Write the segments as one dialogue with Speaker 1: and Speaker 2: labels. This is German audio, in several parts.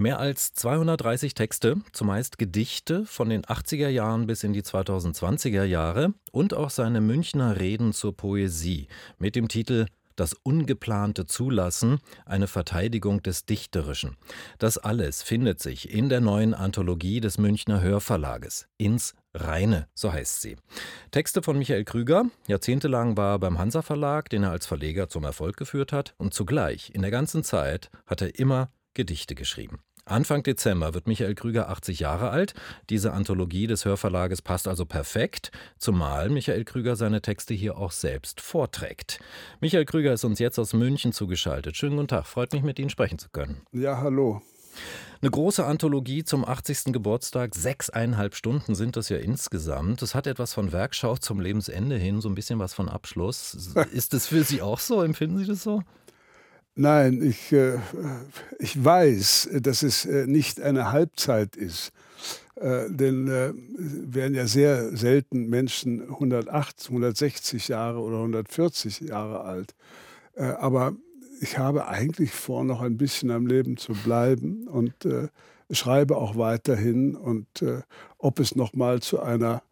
Speaker 1: Mehr als 230 Texte, zumeist Gedichte von den 80er Jahren bis in die 2020er Jahre und auch seine Münchner Reden zur Poesie mit dem Titel das ungeplante Zulassen, eine Verteidigung des Dichterischen. Das alles findet sich in der neuen Anthologie des Münchner Hörverlages. Ins Reine, so heißt sie. Texte von Michael Krüger. Jahrzehntelang war er beim Hansa Verlag, den er als Verleger zum Erfolg geführt hat. Und zugleich, in der ganzen Zeit, hat er immer Gedichte geschrieben. Anfang Dezember wird Michael Krüger 80 Jahre alt. Diese Anthologie des Hörverlages passt also perfekt, zumal Michael Krüger seine Texte hier auch selbst vorträgt. Michael Krüger ist uns jetzt aus München zugeschaltet. Schönen guten Tag, freut mich, mit Ihnen sprechen zu können.
Speaker 2: Ja, hallo.
Speaker 1: Eine große Anthologie zum 80. Geburtstag, sechseinhalb Stunden sind das ja insgesamt. Das hat etwas von Werkschau zum Lebensende hin, so ein bisschen was von Abschluss. Ist das für Sie auch so? Empfinden Sie das so?
Speaker 2: Nein, ich, äh, ich weiß, dass es äh, nicht eine Halbzeit ist. Äh, denn werden ja sehr selten Menschen 108, 160 Jahre oder 140 Jahre alt. Aber ich habe eigentlich vor, noch ein bisschen am Leben zu bleiben und schreibe auch weiterhin. Und ob es noch mal zu einer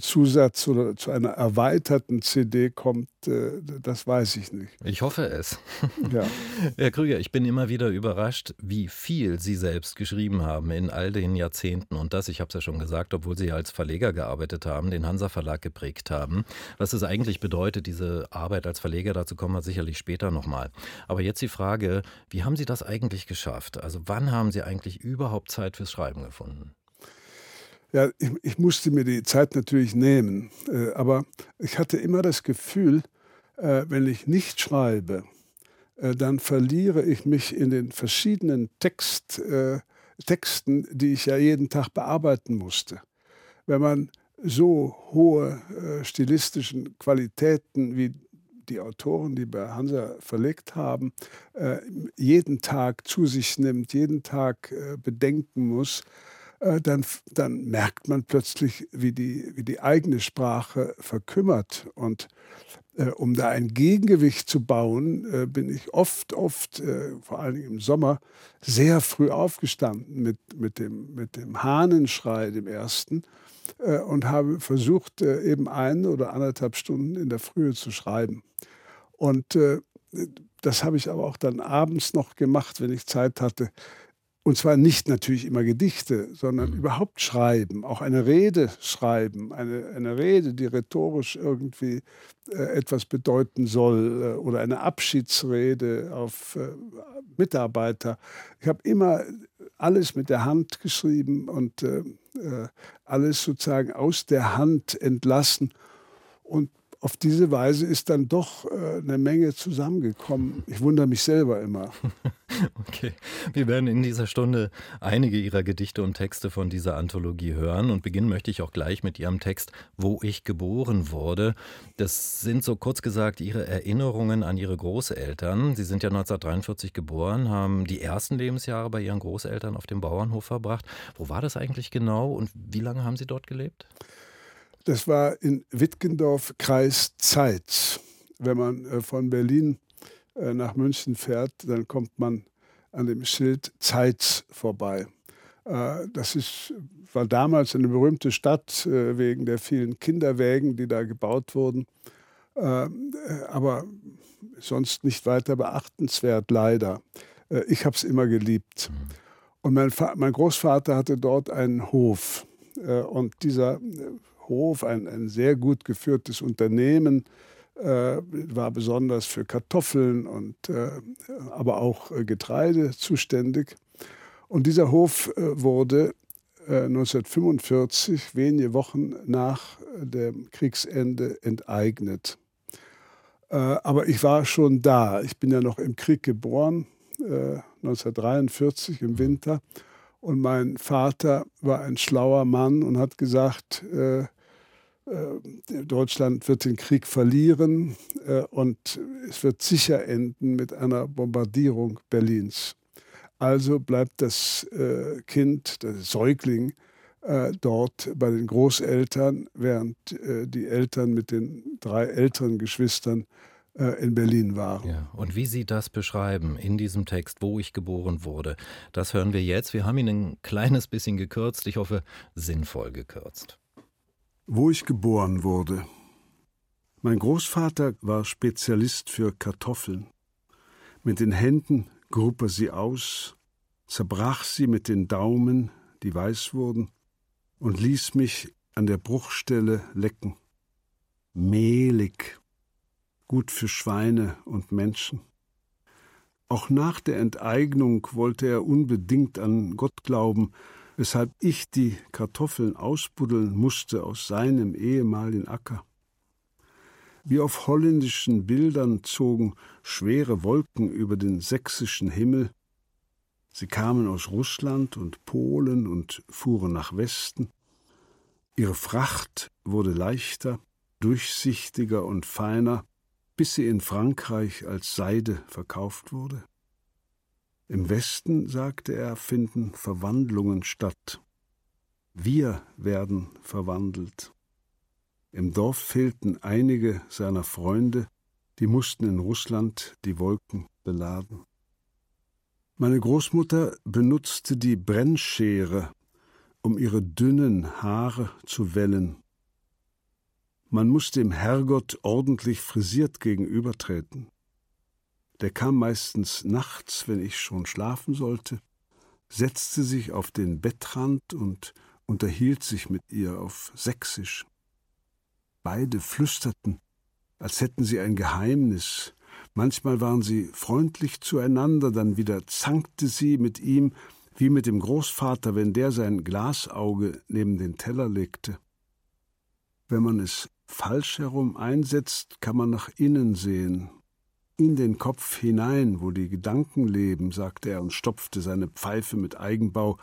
Speaker 2: Zusatz oder zu einer erweiterten CD kommt, äh, das weiß ich nicht.
Speaker 1: Ich hoffe es. Ja. Herr Krüger, ich bin immer wieder überrascht, wie viel Sie selbst geschrieben haben in all den Jahrzehnten. Und das, ich habe es ja schon gesagt, obwohl Sie als Verleger gearbeitet haben, den Hansa Verlag geprägt haben. Was es eigentlich bedeutet, diese Arbeit als Verleger, dazu kommen wir sicherlich später nochmal. Aber jetzt die Frage, wie haben Sie das eigentlich geschafft? Also wann haben Sie eigentlich überhaupt Zeit fürs Schreiben gefunden?
Speaker 2: Ja, ich, ich, musste mir die Zeit natürlich nehmen, äh, aber ich hatte immer das Gefühl, äh, wenn ich nicht schreibe, äh, dann verliere ich mich in den verschiedenen Text, äh, Texten, die ich ja jeden Tag bearbeiten musste. Wenn man so hohe äh, stilistischen Qualitäten wie die Autoren, die bei Hansa verlegt haben, äh, jeden Tag zu sich nimmt, jeden Tag bedenken muss, dann, dann merkt man plötzlich, wie die, wie die eigene Sprache verkümmert. Und äh, um da ein Gegengewicht zu bauen, äh, bin ich oft, oft, äh, vor allem im Sommer, sehr früh aufgestanden mit, mit, dem, mit dem Hahnenschrei, dem ersten, äh, und habe versucht, äh, eben eine oder anderthalb Stunden in der Frühe zu schreiben. Und das habe ich aber auch dann abends noch gemacht, wenn ich Zeit hatte. Und zwar nicht natürlich immer Gedichte, sondern mhm. überhaupt schreiben, auch eine Rede schreiben, eine, eine Rede, die rhetorisch irgendwie äh, etwas bedeuten soll äh, oder eine Abschiedsrede auf äh, Mitarbeiter. Ich habe immer alles mit der Hand geschrieben und äh, äh, alles sozusagen aus der Hand entlassen. Und auf diese Weise ist dann doch äh, eine Menge zusammengekommen. Ich wundere mich selber immer.
Speaker 1: Okay, wir werden in dieser Stunde einige Ihrer Gedichte und Texte von dieser Anthologie hören und beginnen möchte ich auch gleich mit Ihrem Text Wo ich geboren wurde. Das sind so kurz gesagt Ihre Erinnerungen an Ihre Großeltern. Sie sind ja 1943 geboren, haben die ersten Lebensjahre bei Ihren Großeltern auf dem Bauernhof verbracht. Wo war das eigentlich genau und wie lange haben Sie dort gelebt?
Speaker 2: Das war in Wittgendorf, Kreis Zeitz. Wenn man äh, von Berlin äh, nach München fährt, dann kommt man an dem Schild Zeitz vorbei. Äh, das ist, war damals eine berühmte Stadt wegen der vielen Kinderwägen, die da gebaut wurden. Aber sonst nicht weiter beachtenswert, leider. Ich habe es immer geliebt. Mhm. Und mein, mein Großvater hatte dort einen Hof. Und dieser Hof, ein, ein sehr gut geführtes Unternehmen, äh, war besonders für Kartoffeln und äh, aber auch äh, Getreide zuständig. Und dieser Hof äh, wurde 1945, äh, wenige Wochen nach dem Kriegsende, enteignet. Aber ich war schon da. Ich bin ja noch im Krieg geboren, 1943 im Winter. Und mein Vater war ein schlauer Mann und hat gesagt, Deutschland wird den Krieg verlieren äh, und es wird sicher enden mit einer Bombardierung Berlins. Also bleibt das äh, Kind, der Säugling, dort bei den Großeltern, während die Eltern mit den drei älteren Geschwistern äh, in Berlin waren.
Speaker 1: Ja, und wie Sie das beschreiben in diesem Text, wo ich geboren wurde, das hören wir jetzt. Wir haben ihn ein kleines bisschen gekürzt, ich hoffe sinnvoll gekürzt.
Speaker 2: Wo ich geboren wurde. Mein Großvater war Spezialist für Kartoffeln. Mit den Händen grub er sie aus, zerbrach sie mit den Daumen, die weiß wurden, und ließ mich an der Bruchstelle lecken. Mehlig, gut für Schweine und Menschen. Auch nach der Enteignung wollte er unbedingt an Gott glauben, weshalb ich die Kartoffeln ausbuddeln musste aus seinem ehemaligen Acker. Wie auf holländischen Bildern zogen schwere Wolken über den sächsischen Himmel. Sie kamen aus Russland und Polen und fuhren nach Westen. Ihre Fracht wurde leichter, durchsichtiger und feiner, bis sie in Frankreich als Seide verkauft wurde. Im Westen, sagte er, finden Verwandlungen statt. Wir werden verwandelt. Im Dorf fehlten einige seiner Freunde, die mussten in Russland die Wolken beladen. Meine Großmutter benutzte die Brennschere, um ihre dünnen Haare zu wellen man musste dem Herrgott ordentlich frisiert gegenübertreten. Der kam meistens nachts, wenn ich schon schlafen sollte, setzte sich auf den Bettrand und unterhielt sich mit ihr auf Sächsisch. Beide flüsterten, als hätten sie ein Geheimnis. Manchmal waren sie freundlich zueinander, dann wieder zankte sie mit ihm, wie mit dem Großvater, wenn der sein Glasauge neben den Teller legte. Wenn man es falsch herum einsetzt, kann man nach innen sehen, in den Kopf hinein, wo die Gedanken leben, sagte er und stopfte seine Pfeife mit Eigenbau,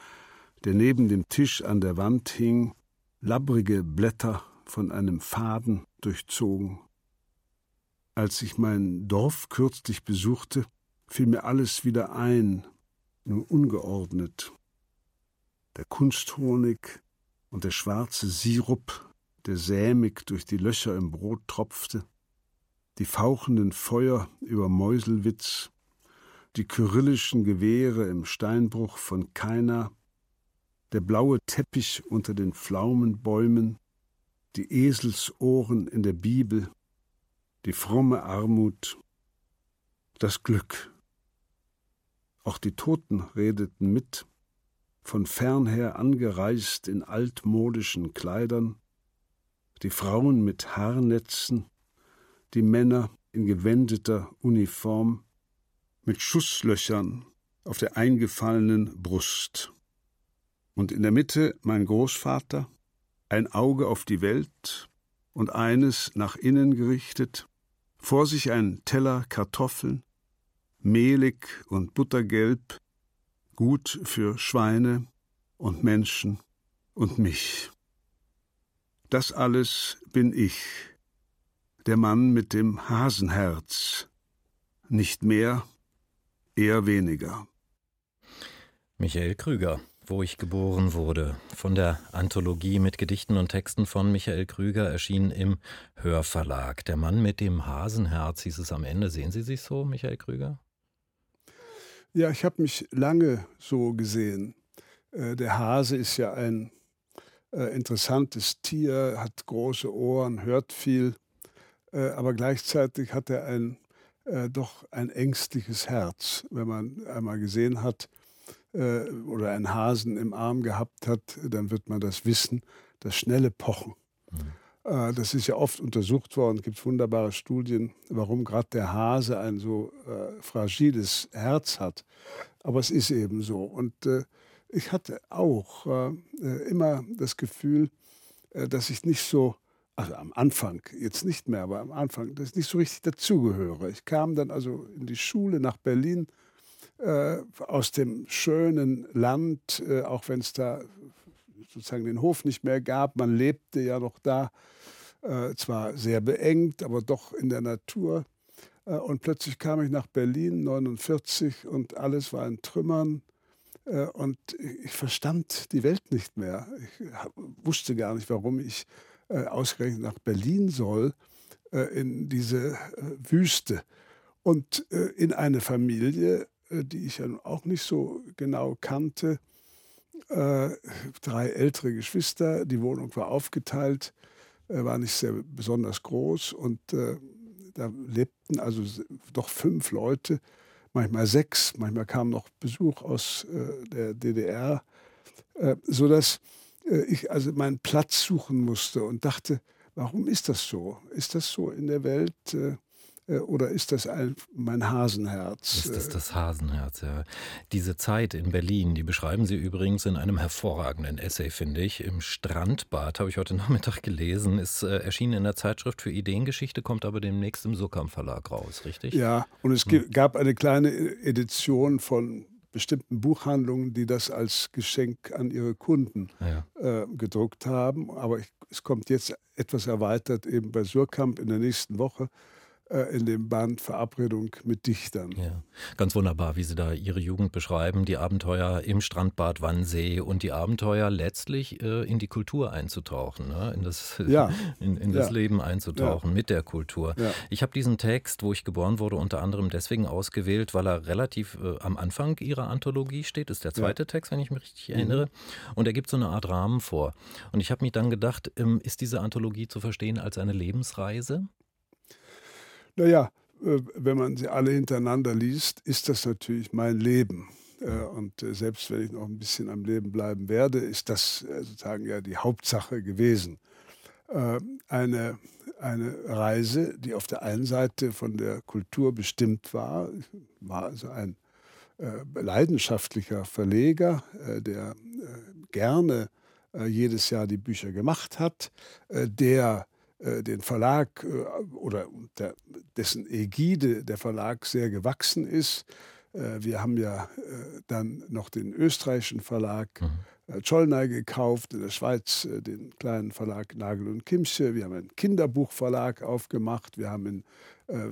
Speaker 2: der neben dem Tisch an der Wand hing, labbrige Blätter von einem Faden durchzogen. Als ich mein Dorf kürzlich besuchte, fiel mir alles wieder ein, nur ungeordnet. Der Kunsthonig und der schwarze Sirup der sämig durch die Löcher im Brot tropfte, die fauchenden Feuer über Meuselwitz, die kyrillischen Gewehre im Steinbruch von Kaina, der blaue Teppich unter den Pflaumenbäumen, die Eselsohren in der Bibel, die fromme Armut, das Glück. Auch die Toten redeten mit, von fernher angereist in altmodischen Kleidern, die Frauen mit Haarnetzen, die Männer in gewendeter Uniform, mit Schusslöchern auf der eingefallenen Brust. Und in der Mitte mein Großvater, ein Auge auf die Welt und eines nach innen gerichtet, vor sich ein Teller Kartoffeln, mehlig und buttergelb, gut für Schweine und Menschen und mich. Das alles bin ich, der Mann mit dem Hasenherz. Nicht mehr, eher weniger.
Speaker 1: Michael Krüger, wo ich geboren wurde, von der Anthologie mit Gedichten und Texten von Michael Krüger erschienen im Hörverlag. Der Mann mit dem Hasenherz hieß es am Ende. Sehen Sie sich so, Michael Krüger?
Speaker 2: Ja, ich habe mich lange so gesehen. Äh, der Hase ist ja ein äh, interessantes Tier, hat große Ohren, hört viel, aber gleichzeitig hat er ein äh, doch ein ängstliches Herz. Wenn man einmal gesehen hat äh, oder einen Hasen im Arm gehabt hat, dann wird man das wissen, das schnelle Pochen. Mhm. Äh, das ist ja oft untersucht worden, es gibt wunderbare Studien, warum gerade der Hase ein so äh, fragiles Herz hat. Aber es ist eben so. Und ich hatte auch äh, äh, immer das Gefühl, äh, dass ich nicht so, also am Anfang, jetzt nicht mehr, aber am Anfang, dass ich nicht so richtig dazugehöre. Ich kam dann also in die Schule nach Berlin äh, aus dem schönen Land, äh, auch wenn es da sozusagen den Hof nicht mehr gab. Man lebte ja noch da, äh, zwar sehr beengt, aber doch in der Natur. und plötzlich kam ich nach Berlin 49 und alles war in Trümmern. Äh, und ich verstand die Welt nicht mehr. Ich wusste gar nicht, warum ich äh, ausgerechnet nach Berlin soll. äh, in diese äh, Wüste und äh, in eine Familie, äh, die ich ja auch nicht so genau kannte. Äh, drei ältere Geschwister, die Wohnung war aufgeteilt, war nicht sehr besonders groß und da lebten also doch fünf Leute, manchmal sechs, manchmal kam noch Besuch aus der DDR, sodass ich also meinen Platz suchen musste und dachte, Warum ist das so? Ist das so in der Welt? Äh, äh, oder ist das ein, mein Hasenherz?
Speaker 1: Ist das das Hasenherz, ja. Diese Zeit in Berlin, die beschreiben Sie übrigens in einem hervorragenden Essay, finde ich. Im Strandbad, habe ich heute Nachmittag gelesen, ist äh, erschienen in der Zeitschrift für Ideengeschichte, kommt aber demnächst im Sukkam Verlag raus, richtig?
Speaker 2: Ja, und es hm. gab eine kleine Edition von bestimmten Buchhandlungen, die das als Geschenk an ihre Kunden ja. äh, gedruckt haben. Aber ich, es kommt jetzt etwas erweitert eben bei Surkamp in der nächsten Woche in dem Band Verabredung mit Dichtern.
Speaker 1: Ja, ganz wunderbar, wie Sie da Ihre Jugend beschreiben, die Abenteuer im Strandbad Wannsee und die Abenteuer letztlich äh, in die Kultur einzutauchen, ne? in das, ja. in, in das ja. Leben einzutauchen ja. mit der Kultur. Ich habe diesen Text, wo ich geboren wurde, unter anderem deswegen ausgewählt, weil er relativ äh, am Anfang Ihrer Anthologie steht. Ist der zweite Text, wenn ich mich richtig erinnere. Mhm. Und er gibt so eine Art Rahmen vor. Und ich habe mich dann gedacht, ähm, ist diese Anthologie zu verstehen als eine Lebensreise?
Speaker 2: Naja, äh, wenn man sie alle hintereinander liest, ist das natürlich mein Leben. Äh, und äh, selbst wenn ich noch ein bisschen am Leben bleiben werde, ist das sozusagen ja die Hauptsache gewesen. Eine, eine Reise, die auf der einen Seite von der Kultur bestimmt war, war also ein leidenschaftlicher Verleger, der gerne jedes Jahr die Bücher gemacht hat, der den Verlag äh, oder der, dessen Ägide der Verlag sehr gewachsen ist. Äh, wir haben ja dann noch den österreichischen Verlag mhm. Zollnay gekauft, in der Schweiz den kleinen Verlag Nagel und Kimsche. Wir haben einen Kinderbuchverlag aufgemacht. Wir haben in,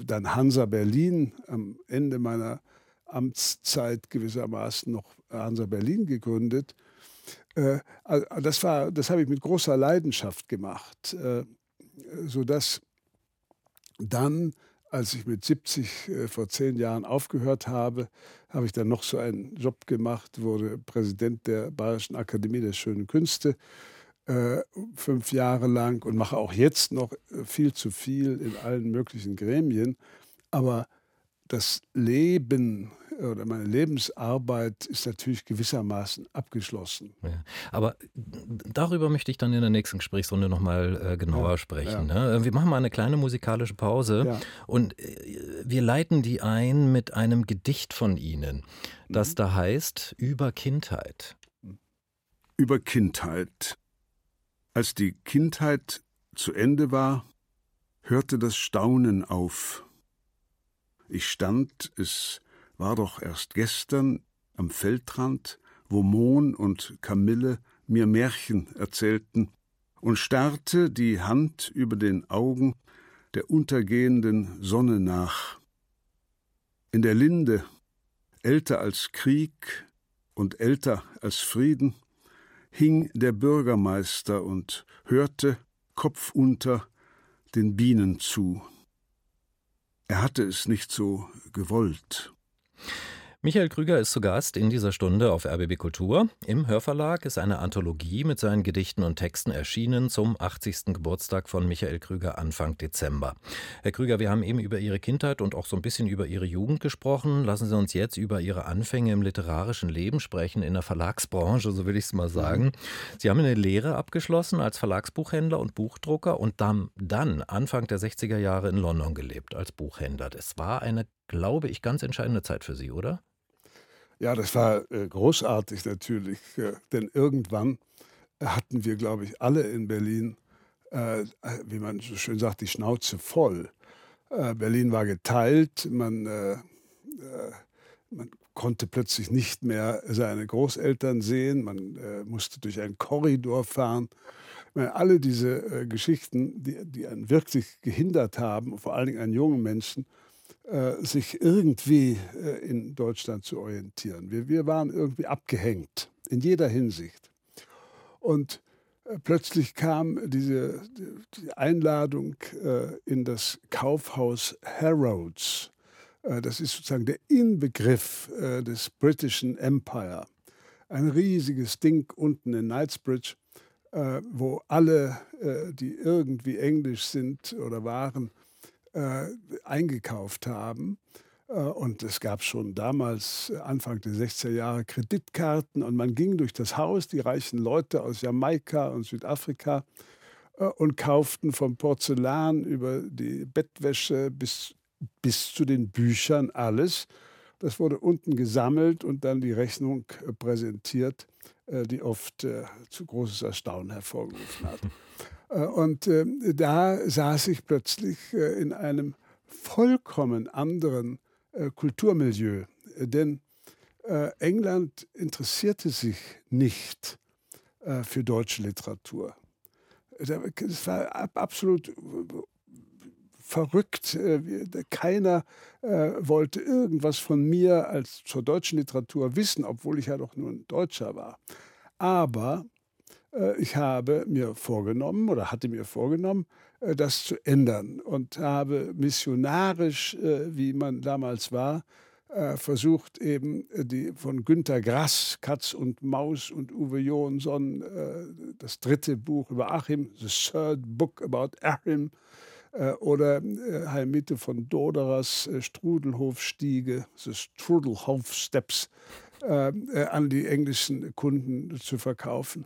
Speaker 2: dann Hansa Berlin am Ende meiner Amtszeit gewissermaßen noch Hansa Berlin gegründet. Das, das habe ich mit großer Leidenschaft gemacht sodass dann, als ich mit 70 äh, vor zehn Jahren aufgehört habe, habe ich dann noch so einen Job gemacht, wurde Präsident der Bayerischen Akademie der Schönen Künste äh, fünf Jahre lang und mache auch jetzt noch äh, viel zu viel in allen möglichen Gremien. Aber das Leben oder meine Lebensarbeit ist natürlich gewissermaßen abgeschlossen.
Speaker 1: Ja, aber darüber möchte ich dann in der nächsten Gesprächsrunde nochmal äh, genauer ja, sprechen. Ja. Ne? Wir machen mal eine kleine musikalische Pause und äh, wir leiten die ein mit einem Gedicht von Ihnen, das mhm. da heißt Über Kindheit.
Speaker 2: Über Kindheit. Als die Kindheit zu Ende war, hörte das Staunen auf. Ich stand, es war doch erst gestern am Feldrand, wo Mohn und Kamille mir Märchen erzählten, und starrte die Hand über den Augen der untergehenden Sonne nach. In der Linde, älter als Krieg und älter als Frieden, hing der Bürgermeister und hörte, Kopf unter, den Bienen zu. Er hatte es nicht so gewollt.
Speaker 1: Michael Krüger ist zu Gast in dieser Stunde auf RBB Kultur. Im Hörverlag ist eine Anthologie mit seinen Gedichten und Texten erschienen zum 80. Geburtstag von Michael Krüger Anfang Dezember. Herr Krüger, wir haben eben über Ihre Kindheit und auch so ein bisschen über Ihre Jugend gesprochen. Lassen Sie uns jetzt über Ihre Anfänge im literarischen Leben sprechen, in der Verlagsbranche, so will ich es mal sagen. Sie haben eine Lehre abgeschlossen als Verlagsbuchhändler und Buchdrucker und dann, dann Anfang der 60er Jahre in London gelebt als Buchhändler. Das war eine, glaube ich, ganz entscheidende Zeit für Sie, oder?
Speaker 2: Ja, das war äh, großartig natürlich, äh, denn irgendwann hatten wir, glaube ich, alle in Berlin, äh, wie man so schön sagt, die Schnauze voll. Äh, Berlin war geteilt, man, äh, äh, man, konnte plötzlich nicht mehr seine Großeltern sehen, man musste durch einen Korridor fahren. Alle diese Geschichten, die, die einen wirklich gehindert haben, vor allen Dingen einen jungen Menschen, äh, sich irgendwie äh, in Deutschland zu orientieren. Wir, wir waren irgendwie abgehängt in jeder Hinsicht. Und Äh, plötzlich kam diese die Einladung äh, in das Kaufhaus Harrods. Äh, das ist sozusagen der Inbegriff äh, des britischen Empire. Ein riesiges Ding unten in Knightsbridge, äh, wo alle, äh, die irgendwie englisch sind oder waren, eingekauft haben. Und es gab schon damals, Anfang der 60er Jahre, Kreditkarten und man ging durch das Haus, die reichen Leute aus Jamaika und Südafrika, und kauften vom Porzellan über die Bettwäsche bis, bis zu den Büchern alles. Das wurde unten gesammelt und dann die Rechnung präsentiert, die oft zu großes Erstaunen hervorgerufen hat. Und da saß ich plötzlich in einem vollkommen anderen äh, Kulturmilieu. Denn äh, England interessierte sich nicht äh, für deutsche Literatur. Es war absolut verrückt. Keiner wollte irgendwas von mir als zur deutschen Literatur wissen, obwohl ich ja doch nur ein Deutscher war. Aber ich habe mir vorgenommen oder hatte mir vorgenommen, äh, das zu ändern und habe missionarisch, äh, wie man damals war, äh, versucht eben die von Günter Grass, Katz und Maus und Uwe Johansson, das dritte Buch über Achim, The Third Book About Achim, oder Heilmitte von Doderers Strudelhofstiege, The Strudelhof Steps, an die englischen Kunden zu verkaufen.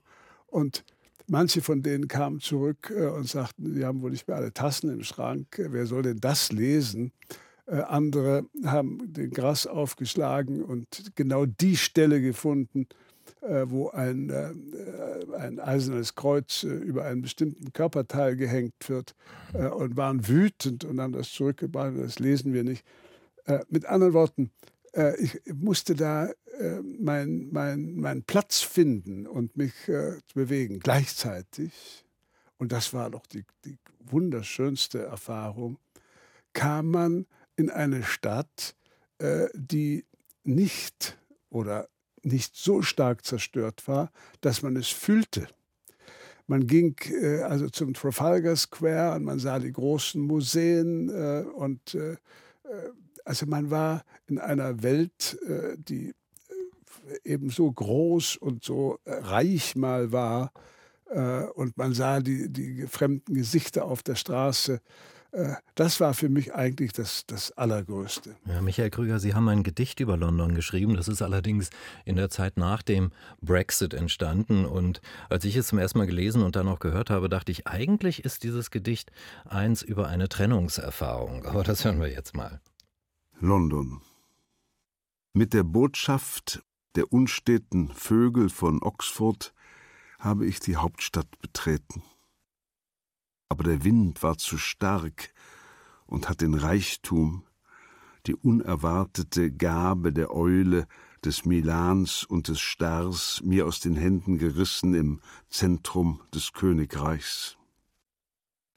Speaker 2: Und Manche von denen kamen zurück äh, und sagten, sie haben wohl nicht mehr alle Tassen im Schrank. Wer soll denn das lesen? Äh, andere haben den Gras aufgeschlagen und genau die Stelle gefunden, äh, wo ein, ein eisernes Kreuz über einen bestimmten Körperteil gehängt wird und waren wütend und haben das zurückgebracht. Das lesen wir nicht. Mit anderen Worten, ich musste da äh, meinen mein, mein Platz finden und mich äh, bewegen gleichzeitig, und das war doch die, die wunderschönste Erfahrung, kam man in eine Stadt, äh, die nicht oder nicht so stark zerstört war, dass man es fühlte. Man ging äh, also zum Trafalgar Square und man sah die großen Museen äh, und äh, also man war in einer Welt, die eben so groß und so äh, reich mal war äh, und man sah die, die fremden Gesichter auf der Straße. Äh, das war für mich eigentlich das, das Allergrößte.
Speaker 1: Ja, Michael Krüger, Sie haben ein Gedicht über London geschrieben. Das ist allerdings in der Zeit nach dem Brexit entstanden. Und als ich es zum ersten Mal gelesen und dann auch gehört habe, dachte ich, eigentlich ist dieses Gedicht eins über eine Trennungserfahrung. Aber das hören wir jetzt mal.
Speaker 3: London. Mit der Botschaft der unsteten Vögel von Oxford habe ich die Hauptstadt betreten. Aber der Wind war zu stark und hat den Reichtum, die unerwartete Gabe der Eule, des Milans und des Stars mir aus den Händen gerissen im Zentrum des Königreichs.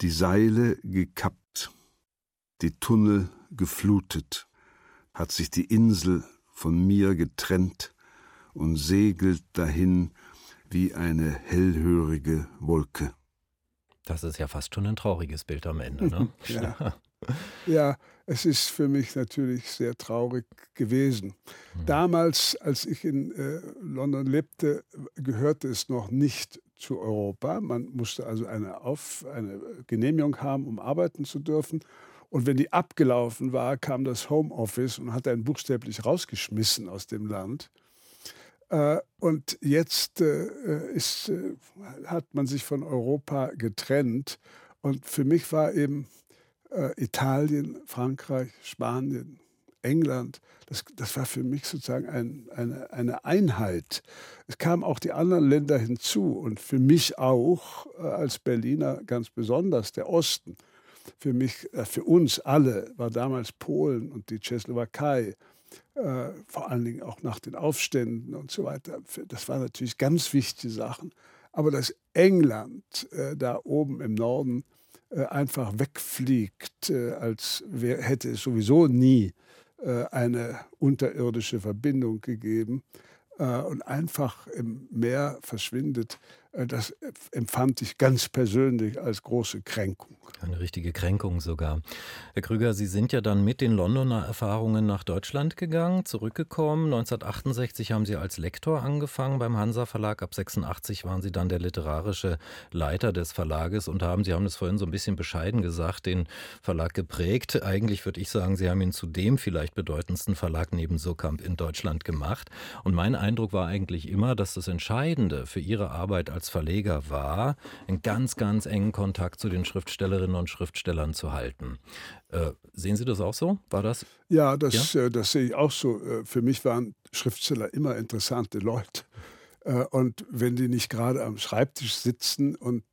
Speaker 3: Die Seile gekappt, die Tunnel geflutet, hat sich die Insel von mir getrennt, und segelt dahin wie eine hellhörige Wolke.
Speaker 1: Das ist ja fast schon ein trauriges Bild am Ende. Ne?
Speaker 2: ja. ja, es ist für mich natürlich sehr traurig gewesen. Mhm. Damals, als ich in äh, London lebte, gehörte es noch nicht zu Europa. Man musste also eine, Auf, eine Genehmigung haben, um arbeiten zu dürfen. Und wenn die abgelaufen war, kam das Homeoffice und hat einen buchstäblich rausgeschmissen aus dem Land. Äh, und jetzt äh, ist, äh, hat man sich von Europa getrennt. Und für mich war eben Italien, Frankreich, Spanien, England, das, das war für mich sozusagen ein, eine, eine Einheit. Es kamen auch die anderen Länder hinzu und für mich auch als Berliner ganz besonders der Osten. Für mich, für uns alle war damals Polen und die Tschechoslowakei äh, vor allen Dingen auch nach den Aufständen und so weiter. Das waren natürlich ganz wichtige Sachen. Aber dass England äh, da oben im Norden äh, einfach wegfliegt, äh, als wär, hätte es sowieso nie äh, eine unterirdische Verbindung gegeben äh, und einfach im Meer verschwindet, das empfand ich ganz persönlich als große Kränkung.
Speaker 1: Eine richtige Kränkung sogar. Herr Krüger, Sie sind ja dann mit den Londoner Erfahrungen nach Deutschland gegangen, zurückgekommen. 1968 haben Sie als Lektor angefangen beim Hansa Verlag. Ab 86 waren Sie dann der literarische Leiter des Verlages und haben, Sie haben es vorhin so ein bisschen bescheiden gesagt, den Verlag geprägt. Eigentlich würde ich sagen, Sie haben ihn zu dem vielleicht bedeutendsten Verlag neben Surkamp in Deutschland gemacht. Und mein Eindruck war eigentlich immer, dass das Entscheidende für Ihre Arbeit als Verleger war, einen ganz, ganz engen Kontakt zu den Schriftstellerinnen und Schriftstellern zu halten. Äh, sehen Sie das auch so? War das?
Speaker 2: Ja, das, ja? Äh, das sehe ich auch so. Äh, für mich waren Schriftsteller immer interessante Leute. Äh, und wenn die nicht gerade am Schreibtisch sitzen und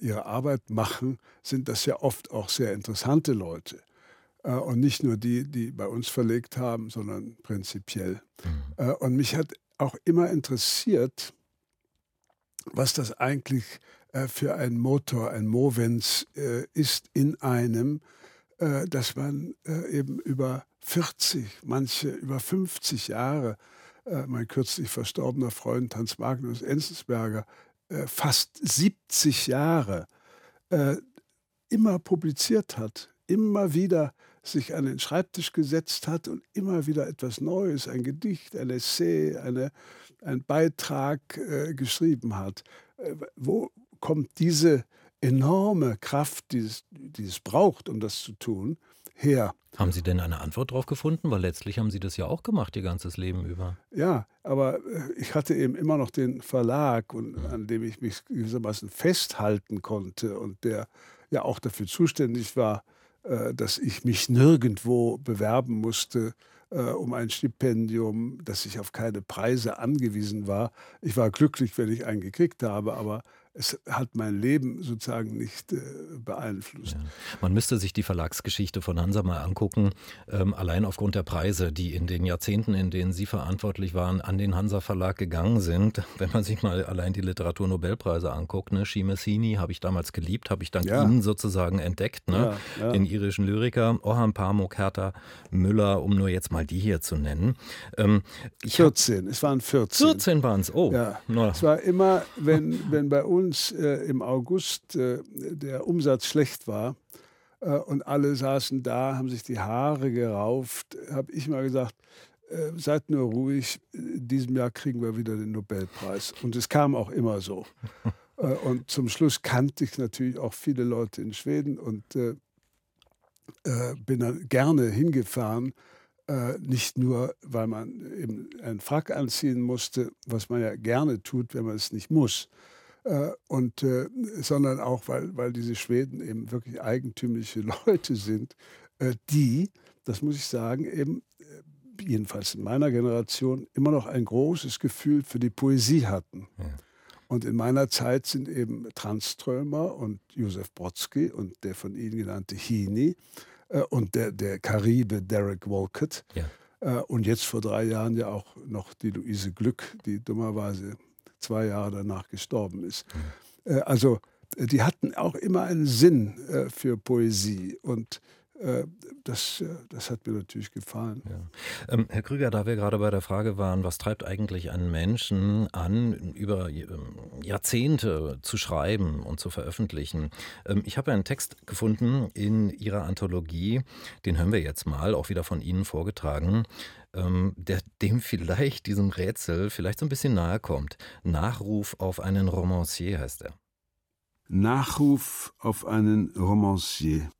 Speaker 2: ihre Arbeit machen, sind das ja oft auch sehr interessante Leute. Und nicht nur die, die bei uns verlegt haben, sondern prinzipiell. Mhm. Und mich hat auch immer interessiert, was das eigentlich äh, für ein Motor, ein Movens äh, ist in einem, äh, dass man eben über 40, manche über 50 Jahre, mein kürzlich verstorbener Freund Hans Magnus Enzensberger, fast 70 Jahre immer publiziert hat, immer wieder sich an den Schreibtisch gesetzt hat und immer wieder etwas Neues, ein Gedicht, ein Essay, eine, ein Beitrag äh, geschrieben hat. Äh, wo kommt diese enorme Kraft, die es, die es braucht, um das zu tun, her?
Speaker 1: Haben Sie denn eine Antwort darauf gefunden? Weil letztlich haben Sie das ja auch gemacht, Ihr ganzes Leben über.
Speaker 2: Ja, aber äh, ich hatte eben immer noch den Verlag, und, mhm. an dem ich mich gewissermaßen festhalten konnte und der ja auch dafür zuständig war, dass ich mich nirgendwo bewerben musste äh, um ein Stipendium, dass ich auf keine Preise angewiesen war. Ich war glücklich, wenn ich einen gekriegt habe, aber es hat mein Leben sozusagen nicht äh, beeinflusst. Ja.
Speaker 1: Man müsste sich die Verlagsgeschichte von Hansa mal angucken, ähm, allein aufgrund der Preise, die in den Jahrzehnten, in denen Sie verantwortlich waren, an den Hansa Verlag gegangen sind. Wenn man sich mal allein die Literaturnobelpreise anguckt, ne, Shimesini habe ich damals geliebt, habe ich dank ja. Ihnen sozusagen entdeckt, ne? Ja, den irischen Lyriker, Orhan Pamuk, Hertha Müller, um nur jetzt mal die hier zu nennen.
Speaker 2: Ähm, 14, hab, es waren 14.
Speaker 1: 14 waren es, oh.
Speaker 2: Ja. Es war immer, wenn, wenn bei uns uns äh, im August äh, der Umsatz schlecht war äh, und alle saßen da, haben sich die Haare gerauft, habe ich mal gesagt, äh, seid nur ruhig, in diesem Jahr kriegen wir wieder den Nobelpreis. Und es kam auch immer so. Äh, und zum Schluss kannte ich natürlich auch viele Leute in Schweden und äh, bin dann gerne hingefahren. nicht nur, weil man eben einen Frack anziehen musste, was man ja gerne tut, wenn man es nicht muss, und, äh, sondern auch, weil, weil diese Schweden eben wirklich eigentümliche Leute sind, äh, die, das muss ich sagen, eben äh, jedenfalls in meiner Generation immer noch ein großes Gefühl für die Poesie hatten. Ja. Und in meiner Zeit sind eben Tranströmer und Josef Brodsky und der von Ihnen genannte Heaney äh, und der, der Karibe Derek Wolcott ja. Äh, und jetzt vor drei Jahren ja auch noch die Luise Glück, die dummerweise zwei Jahre danach gestorben ist. Mhm. Äh, also äh, die hatten auch immer einen Sinn äh, für Poesie und das, das hat mir natürlich gefallen.
Speaker 1: Ja. Ähm, Herr Krüger, da wir gerade bei der Frage waren, was treibt eigentlich einen Menschen an, über Jahrzehnte zu schreiben und zu veröffentlichen? Ähm, ich habe einen Text gefunden in Ihrer Anthologie, den hören wir jetzt mal, auch wieder von Ihnen vorgetragen ähm, der dem vielleicht, diesem Rätsel, vielleicht so ein bisschen nahe kommt. Nachruf auf einen Romancier heißt er.
Speaker 3: Nachruf auf einen Romancier.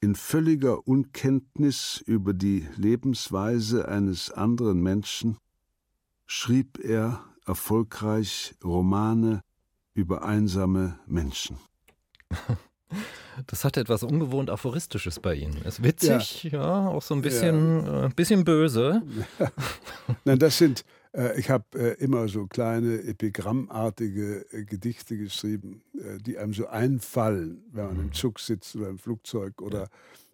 Speaker 3: In völliger Unkenntnis über die Lebensweise eines anderen Menschen schrieb er erfolgreich Romane über einsame Menschen.
Speaker 1: Das hat etwas ungewohnt Aphoristisches bei Ihnen. Ist witzig, ja, ja auch so ein bisschen, ja. äh, bisschen böse.
Speaker 2: Nein, das sind, äh, ich habe äh, immer so kleine epigrammartige äh, Gedichte geschrieben, äh, die einem so einfallen, wenn man mhm. im Zug sitzt oder im Flugzeug oder ja.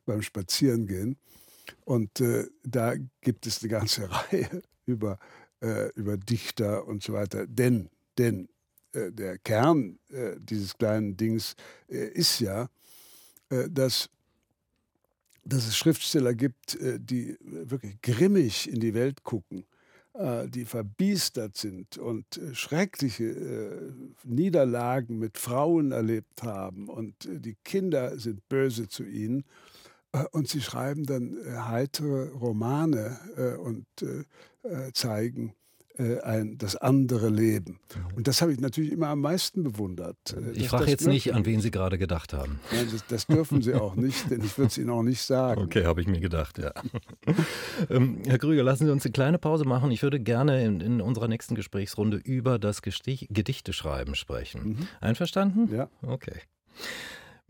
Speaker 2: beim Spazierengehen. Und äh, da gibt es eine ganze Reihe über, über Dichter und so weiter. Denn, denn der Kern dieses kleinen Dings ist ja, äh, dass, dass es Schriftsteller gibt, äh, die wirklich grimmig in die Welt gucken, äh, die verbiestert sind und äh, schreckliche äh, Niederlagen mit Frauen erlebt haben und äh, die Kinder sind böse zu ihnen. Äh, und sie schreiben dann heitere Romane und zeigen, äh, ein, das andere Leben. Und das habe ich natürlich immer am meisten bewundert.
Speaker 1: Äh, ich frage jetzt nicht, an wen Sie gerade gedacht haben.
Speaker 2: Nein, das, das dürfen Sie auch nicht, denn ich würde es Ihnen auch nicht sagen.
Speaker 1: Okay, habe ich mir gedacht, ja. ähm, Herr Krüger, lassen Sie uns eine kleine Pause machen. Ich würde gerne in, in unserer nächsten Gesprächsrunde über das Gestich Gedichteschreiben sprechen. Mhm. Einverstanden?
Speaker 2: Ja.
Speaker 1: Okay.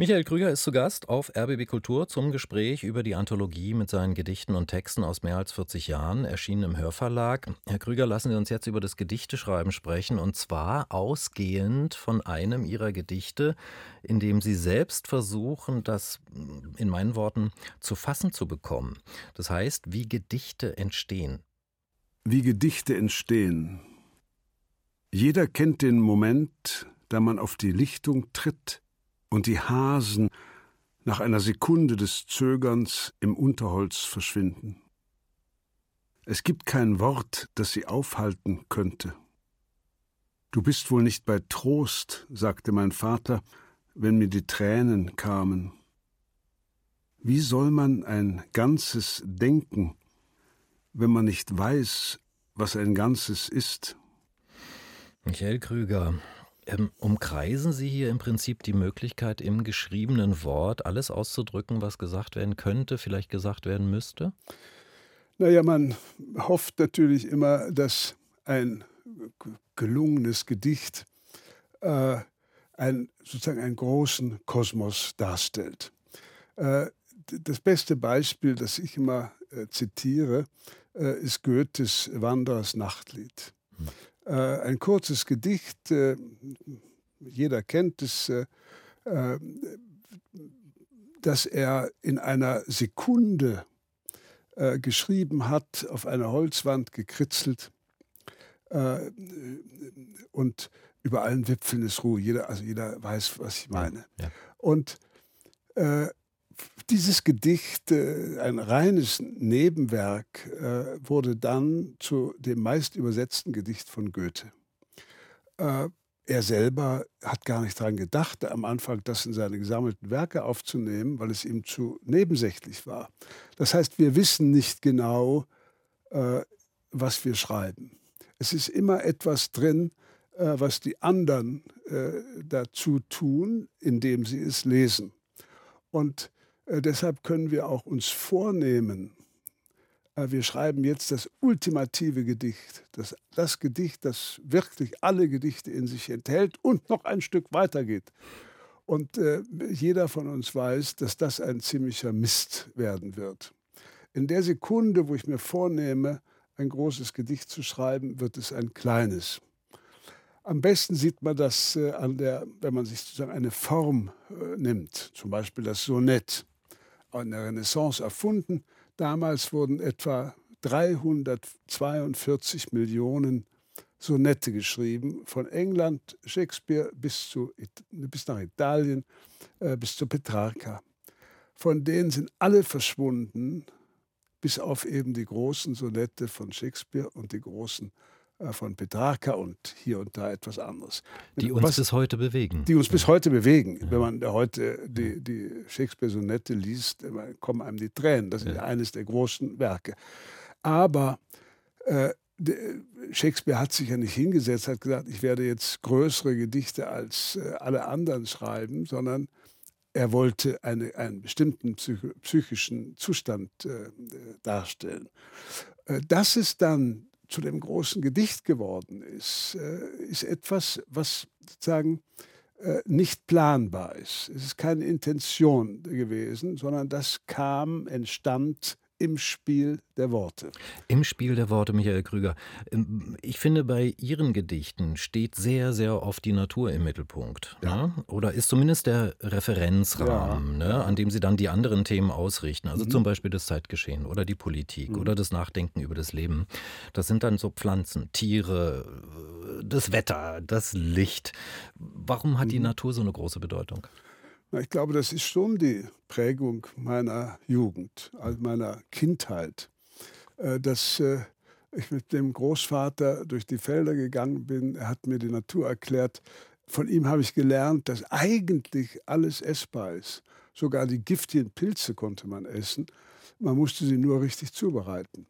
Speaker 1: Michael Krüger ist zu Gast auf RBB Kultur zum Gespräch über die Anthologie mit seinen Gedichten und Texten aus mehr als 40 Jahren, erschienen im Hörverlag. Herr Krüger, lassen Sie uns jetzt über das Gedichteschreiben sprechen und zwar ausgehend von einem Ihrer Gedichte, in dem Sie selbst versuchen, das in meinen Worten zu fassen zu bekommen. Das heißt, wie Gedichte entstehen.
Speaker 3: Wie Gedichte entstehen. Jeder kennt den Moment, da man auf die Lichtung tritt und die Hasen nach einer Sekunde des Zögerns im Unterholz verschwinden. Es gibt kein Wort, das sie aufhalten könnte. Du bist wohl nicht bei Trost, sagte mein Vater, wenn mir die Tränen kamen. Wie soll man ein Ganzes denken, wenn man nicht weiß, was ein Ganzes ist?
Speaker 1: Michael Krüger, ähm, umkreisen Sie hier im Prinzip die Möglichkeit, im geschriebenen Wort alles auszudrücken, was gesagt werden könnte, vielleicht gesagt werden müsste?
Speaker 2: Naja, man hofft natürlich immer, dass ein gelungenes Gedicht äh, ein, sozusagen einen großen Kosmos darstellt. Äh, das beste Beispiel, das ich immer äh, zitiere, äh, ist Goethes Wanderers Nachtlied. Äh, ein kurzes Gedicht, äh, jeder kennt es, äh, dass er in einer Sekunde geschrieben hat, auf einer Holzwand gekritzelt und über allen Wipfeln ist Ruhe. Jeder, also jeder weiß, was ich meine. Ja. Und äh, dieses Gedicht, äh, ein reines Nebenwerk, äh, wurde dann zu dem meist übersetzten Gedicht von Goethe. Äh, er selber hat gar nicht daran gedacht, am Anfang das in seine gesammelten Werke aufzunehmen, weil es ihm zu nebensächlich war. Das heißt, wir wissen nicht genau, was wir schreiben. Es ist immer etwas drin, was die anderen dazu tun, indem sie es lesen. Und äh, deshalb können wir auch uns vornehmen, äh, wir schreiben jetzt das ultimative Gedicht, das, das Gedicht, das wirklich alle Gedichte in sich enthält und noch ein Stück weitergeht. Und äh, jeder von uns weiß, dass das ein ziemlicher Mist werden wird. In der Sekunde, wo ich mir vornehme, ein großes Gedicht zu schreiben, wird es ein kleines. Am besten sieht man das äh, an der, wenn man sich sozusagen eine Form äh, nimmt, zum Beispiel das Sonett in der Renaissance erfunden. Damals wurden etwa 342 Millionen Sonette geschrieben, von England, Shakespeare bis, zu, bis nach Italien, äh, bis zu Petrarca. Von denen sind alle verschwunden, bis auf eben die großen Sonette von Shakespeare und die großen äh, von Petrarca und hier und da etwas anderes.
Speaker 1: Die uns Was, bis heute bewegen.
Speaker 2: Die uns bis heute bewegen. Ja. Wenn man heute die, die Shakespeare-Sonette liest, kommen einem die Tränen. Das ist ja. eines der großen Werke. Aber äh, Shakespeare hat sich ja nicht hingesetzt, hat gesagt, ich werde jetzt größere Gedichte als äh, alle anderen schreiben, sondern er wollte eine, einen bestimmten psychischen Zustand äh, darstellen. Äh, dass es dann zu dem großen Gedicht geworden ist, äh, ist etwas, was sozusagen äh, nicht planbar ist. Es ist keine Intention gewesen, sondern das kam, entstand im Spiel der Worte.
Speaker 1: Im Spiel der Worte, Michael Krüger. Ähm, ich finde, bei Ihren Gedichten steht sehr, sehr oft die Natur im Mittelpunkt. Ja. Ne? Oder ist zumindest der Referenzrahmen, ja. ne? an dem Sie dann die anderen Themen ausrichten. Also mhm. zum Beispiel das Zeitgeschehen oder die Politik mhm. oder das Nachdenken über das Leben. Das sind dann so Pflanzen, Tiere, das Wetter, das Licht. Warum hat mhm. die Natur so eine große Bedeutung?
Speaker 2: Ich glaube, das ist schon die Prägung meiner Jugend, also meiner Kindheit, äh, dass äh, ich mit dem Großvater durch die Felder gegangen bin. Er hat mir die Natur erklärt. Von ihm habe ich gelernt, dass eigentlich alles essbar ist. Sogar die giftigen Pilze konnte man essen. Man musste sie nur richtig zubereiten.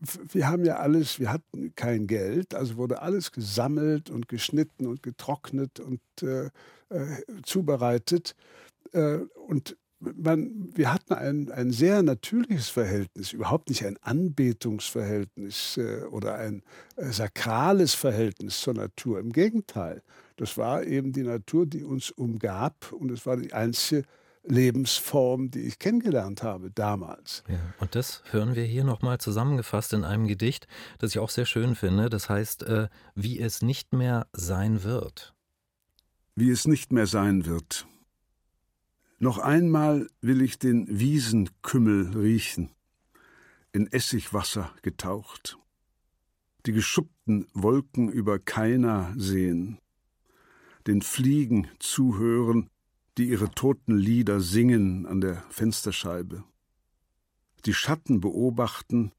Speaker 2: Wir haben ja alles, wir hatten kein Geld, also wurde alles gesammelt und geschnitten und getrocknet und äh, äh, zubereitet. Äh, und man, wir hatten ein, ein sehr natürliches Verhältnis, überhaupt nicht ein Anbetungsverhältnis äh, oder ein äh, sakrales Verhältnis zur Natur. Im Gegenteil, das war eben die Natur, die uns umgab und es war die einzige Lebensform, die ich kennengelernt habe damals.
Speaker 1: Ja, und das hören wir hier nochmal zusammengefasst in einem Gedicht, das ich auch sehr schön finde. Das heißt, äh, wie es nicht mehr sein wird.
Speaker 3: Wie es nicht mehr sein wird. Noch einmal will ich den Wiesenkümmel riechen, in Essigwasser getaucht, die geschuppten Wolken über keiner sehen, den Fliegen zuhören, die ihre toten Lieder singen an der Fensterscheibe. Die Schatten beobachten,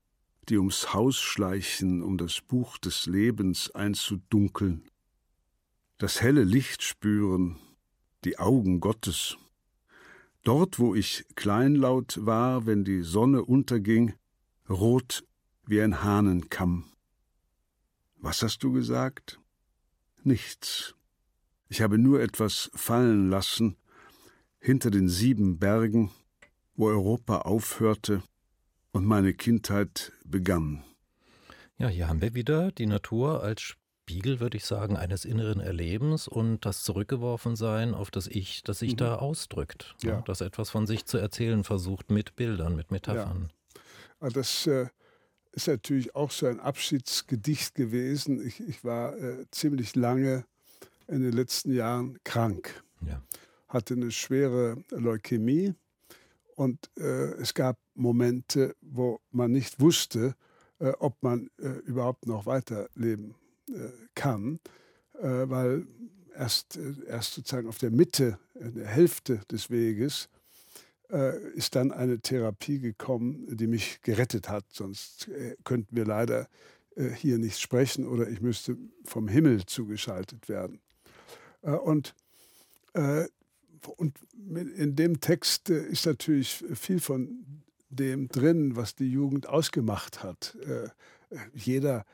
Speaker 3: die ums Haus schleichen, um das Buch des Lebens einzudunkeln. Das helle Licht spüren, die Augen Gottes. Dort, wo ich kleinlaut war, wenn die Sonne unterging, rot wie ein Hahnenkamm. Was hast du gesagt? Nichts. Ich habe nur etwas fallen lassen, hinter den sieben Bergen, wo Europa aufhörte und meine Kindheit begann.
Speaker 1: Ja, hier haben wir wieder die Natur als Spiegel, würde ich sagen, eines inneren Erlebens und das Zurückgeworfensein auf das Ich, das sich mhm. da ausdrückt. Ja. Ja, das etwas von sich zu erzählen versucht mit Bildern, mit Metaphern.
Speaker 2: Ja. Das äh, ist natürlich auch so ein Abschiedsgedicht gewesen. Ich, ich war äh, ziemlich lange in den letzten Jahren krank. Ja hatte eine schwere Leukämie und äh, es gab Momente, wo man nicht wusste, äh, ob man äh, überhaupt noch weiterleben äh, kann, äh, weil erst, äh, erst sozusagen auf der Mitte, in der Hälfte des Weges, ist dann eine Therapie gekommen, die mich gerettet hat. Sonst könnten wir leider hier nicht sprechen oder ich müsste vom Himmel zugeschaltet werden. Und und in dem Text äh, ist natürlich viel von dem drin, was die Jugend ausgemacht hat. Äh, äh, jeder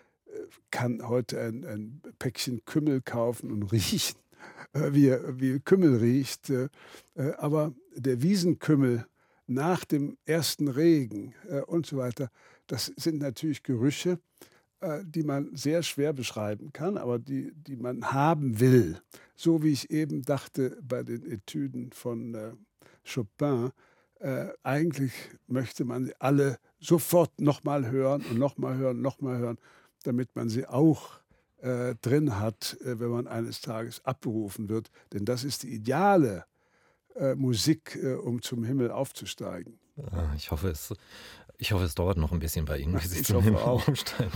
Speaker 2: kann heute ein, ein Päckchen Kümmel kaufen und riechen, wie, wie Kümmel riecht. Aber der Wiesenkümmel nach dem ersten Regen und so weiter, das sind natürlich Gerüche, die man sehr schwer beschreiben kann, aber die, die man haben will. So wie ich eben dachte bei den Etüden von äh, Chopin, äh, eigentlich möchte man sie alle sofort nochmal hören und nochmal hören, nochmal hören, damit man sie auch äh, drin hat, äh, wenn man eines Tages abberufen wird. Denn das ist die ideale äh, Musik, um zum Himmel aufzusteigen.
Speaker 1: Ah, ich hoffe, es ich hoffe, es dauert noch ein bisschen bei Ihnen, bis Sie zum Himmel aufsteigen.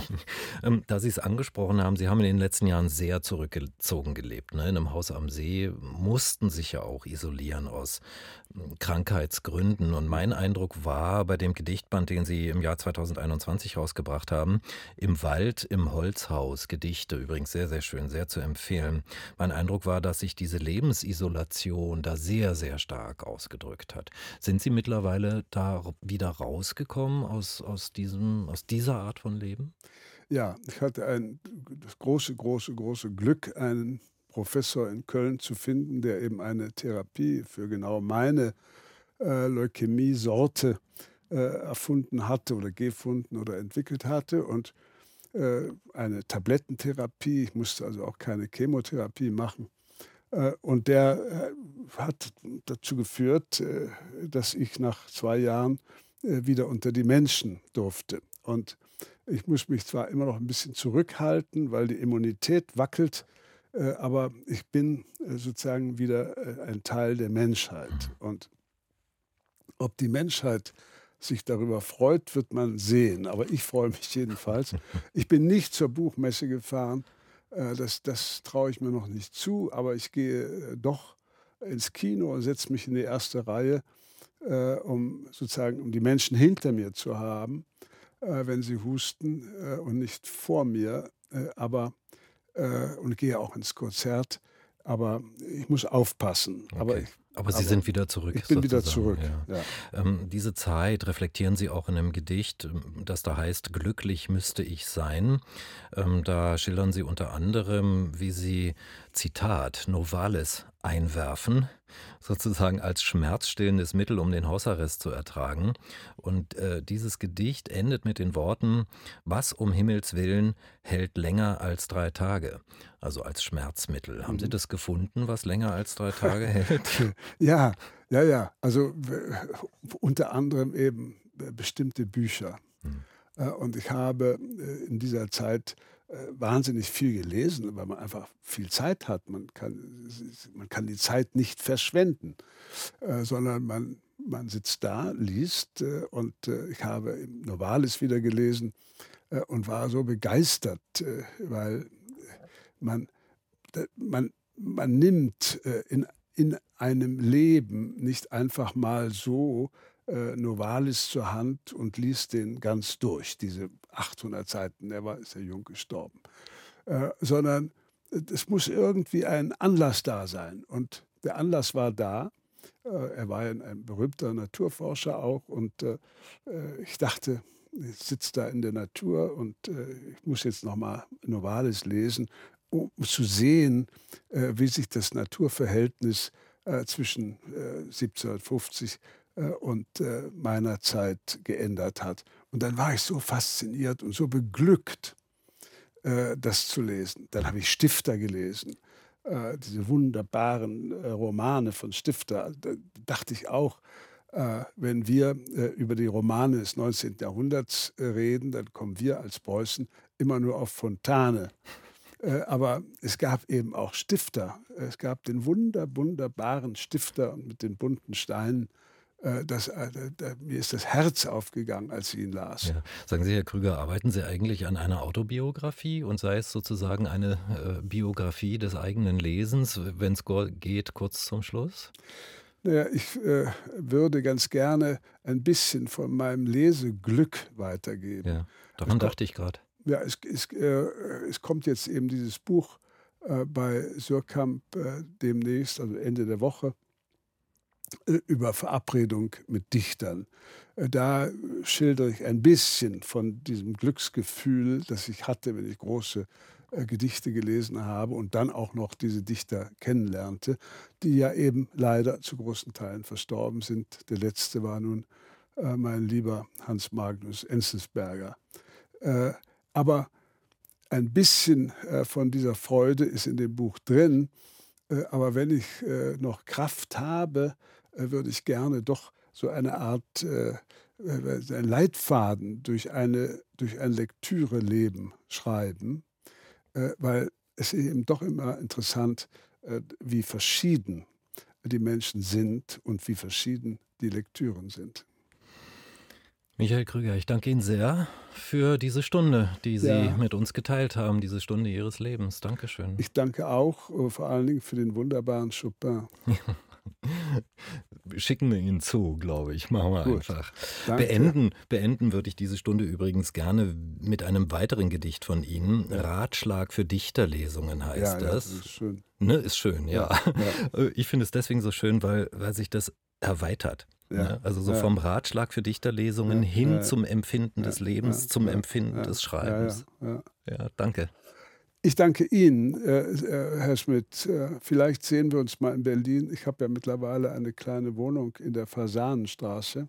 Speaker 1: Ähm, da Sie es angesprochen haben, Sie haben in den letzten Jahren sehr zurückgezogen gelebt. Ne? In einem Haus am See mussten sich ja auch isolieren aus hm, Krankheitsgründen. Und mein Eindruck war bei dem Gedichtband, den Sie im Jahr 2021 rausgebracht haben, im Wald, im Holzhaus, Gedichte, übrigens sehr, sehr schön, sehr zu empfehlen. Mein Eindruck war, dass sich diese Lebensisolation da sehr, sehr stark ausgedrückt hat. Sind Sie mittlerweile da wieder rausgekommen? Rausgekommen aus, aus, diesem, aus dieser Art von Leben?
Speaker 2: Ja, ich hatte ein das große, große, große Glück, einen Professor in Köln zu finden, der eben eine Therapie für genau meine äh, Leukämie-Sorte äh, erfunden hatte oder gefunden oder entwickelt hatte. Und äh, eine Tablettentherapie, ich musste also auch keine Chemotherapie machen. Äh, und der äh, hat dazu geführt, äh, dass ich nach zwei Jahren wieder unter die Menschen durfte. Und ich muss mich zwar immer noch ein bisschen zurückhalten, weil die Immunität wackelt, äh, aber ich bin äh, sozusagen wieder ein Teil der Menschheit. Und ob die Menschheit sich darüber freut, wird man sehen. Aber ich freue mich jedenfalls. Ich bin nicht zur Buchmesse gefahren. Das, das traue ich mir noch nicht zu. Aber ich gehe doch ins Kino und setze mich in die erste Reihe äh, um sozusagen um die Menschen hinter mir zu haben. äh, wenn sie husten äh, und nicht vor mir, äh, aber äh, und gehe auch ins Konzert. Aber ich muss aufpassen. Okay. Aber ich
Speaker 1: aber Sie aber sind wieder zurück.
Speaker 2: Ich bin sozusagen. wieder zurück. Ja. Ja.
Speaker 1: Ähm, diese Zeit reflektieren Sie auch in einem Gedicht, ähm, das da heißt Glücklich müsste ich sein. Ähm, da schildern Sie unter anderem, wie Sie, Zitat, Novalis einwerfen, sozusagen als schmerzstillendes Mittel, um den Hausarrest zu ertragen. Und äh, dieses Gedicht endet mit den Worten, was um Himmels willen hält länger als drei Tage, also als Schmerzmittel. Haben Sie mhm. das gefunden, was länger als drei Tage hält?
Speaker 2: Ja, ja, ja. Also unter anderem eben äh, bestimmte Bücher. Hm. Und ich habe äh, in dieser Zeit wahnsinnig viel gelesen, weil man einfach viel Zeit hat. Man kann, man kann die Zeit nicht verschwenden, sondern man, man sitzt da, liest und ich habe Novalis wieder gelesen und war so begeistert, weil man, man, man nimmt in in einem Leben nicht einfach mal so äh, Novalis zur Hand und liest den ganz durch, diese 800 Seiten, er war, ja jung gestorben, äh, sondern es muss irgendwie ein Anlass da sein. Und der Anlass war da. Äh, er war ein, berühmter Naturforscher auch und äh, äh, ich dachte, ich sitze da in der Natur und ich muss jetzt nochmal Novalis lesen um zu sehen, wie sich das Naturverhältnis zwischen 1750 äh, und meiner Zeit geändert hat. Und dann war ich so fasziniert und so beglückt, das zu lesen. Dann habe ich Stifter gelesen, diese wunderbaren Romane von Stifter. Da dachte ich auch, wenn wir über die Romane des 19. Jahrhunderts reden, dann kommen wir als Preußen immer nur auf Fontane äh, aber es gab eben auch Stifter. Es gab den wunder, wunderbaren Stifter mit den bunten Steinen. Äh, das, äh, da, mir ist das Herz aufgegangen, als ich ihn las. Ja.
Speaker 1: Sagen Sie, Herr Krüger, arbeiten Sie eigentlich an einer Autobiografie und sei es sozusagen eine äh, Biografie des eigenen Lesens, wenn es geht, kurz zum Schluss?
Speaker 2: Naja, ich äh, würde ganz gerne ein bisschen von meinem Leseglück weitergeben. Ja,
Speaker 1: daran dachte ich gerade
Speaker 2: ja, es, es, äh, es kommt jetzt eben dieses Buch äh, bei Surkamp demnächst, also Ende der Woche, über Verabredung mit Dichtern. Äh, da schildere ich ein bisschen von diesem Glücksgefühl, das ich hatte, wenn ich große äh, Gedichte gelesen habe und dann auch noch diese Dichter kennenlernte, die ja eben leider zu großen Teilen verstorben sind. Der letzte war nun mein lieber Hans Magnus Enzensberger. Aber ein bisschen äh, von dieser Freude ist in dem Buch drin. Äh, aber wenn ich äh, noch Kraft habe, äh, würde ich gerne doch so eine Art äh, äh, ein Leitfaden durch, eine, durch ein Lektüreleben schreiben, weil es ist eben doch immer interessant, wie verschieden die Menschen sind und wie verschieden die Lektüren sind.
Speaker 1: Michael Krüger, ich danke Ihnen sehr für diese Stunde, die Sie ja. mit uns geteilt haben, diese Stunde Ihres Lebens. Dankeschön.
Speaker 2: Ich danke auch äh, vor allen Dingen für den wunderbaren Chopin.
Speaker 1: Schicken wir ihn zu, glaube ich. Machen wir Gut. einfach. Beenden, beenden würde ich diese Stunde übrigens gerne mit einem weiteren Gedicht von Ihnen. Ja. Ratschlag für Dichterlesungen heißt ja, das. Ja, ist schön. Ne, ist schön, ja. ja. Ich finde es deswegen so schön, weil, weil sich das erweitert. Ja, ne? Also so ja. vom Ratschlag für Dichterlesungen ja, hin zum Empfinden des Lebens, zum Empfinden des Schreibens. Ja, danke.
Speaker 2: Ich danke Ihnen, äh, äh, Herr Schmidt. Äh, vielleicht sehen wir uns mal in Berlin. Ich habe ja mittlerweile eine kleine Wohnung in der Fasanenstraße.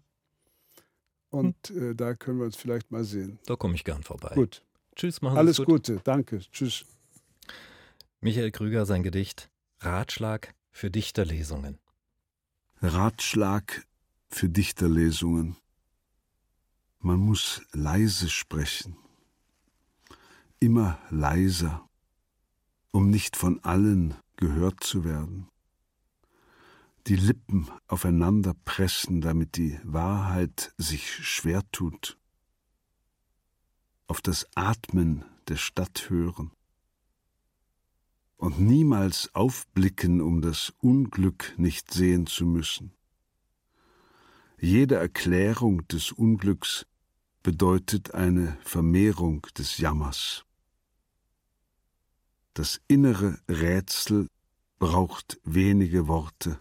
Speaker 2: Und hm. da können wir uns vielleicht mal sehen.
Speaker 1: Da komme ich gern vorbei.
Speaker 2: Gut.
Speaker 1: Tschüss, machen
Speaker 2: Sie Alles gut. Gute, danke. Tschüss.
Speaker 1: Michael Krüger, sein Gedicht Ratschlag für Dichterlesungen.
Speaker 3: Ratschlag für Dichterlesungen. Man muss leise sprechen, immer leiser, um nicht von allen gehört zu werden. Die Lippen aufeinander pressen, damit die Wahrheit sich schwer tut. Auf das Atmen der Stadt hören. Und niemals aufblicken, um das Unglück nicht sehen zu müssen jede Erklärung des Unglücks
Speaker 2: bedeutet eine Vermehrung des Jammers. Das innere Rätsel braucht wenige Worte.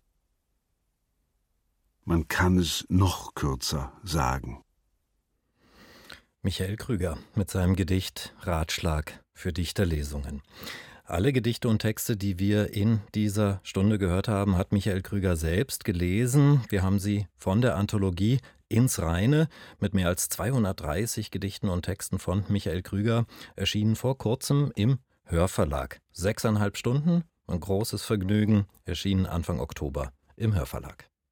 Speaker 2: Man kann es noch kürzer sagen.
Speaker 1: Michael Krüger mit seinem Gedicht Ratschlag für Dichterlesungen. Alle Gedichte und Texte, die wir in dieser Stunde gehört haben, hat Michael Krüger selbst gelesen. Wir haben sie von der Anthologie ins Reine mit mehr als 230 Gedichten und Texten von Michael Krüger erschienen vor kurzem im Hörverlag. Sechseinhalb Stunden, ein großes Vergnügen, erschienen Anfang Oktober im Hörverlag.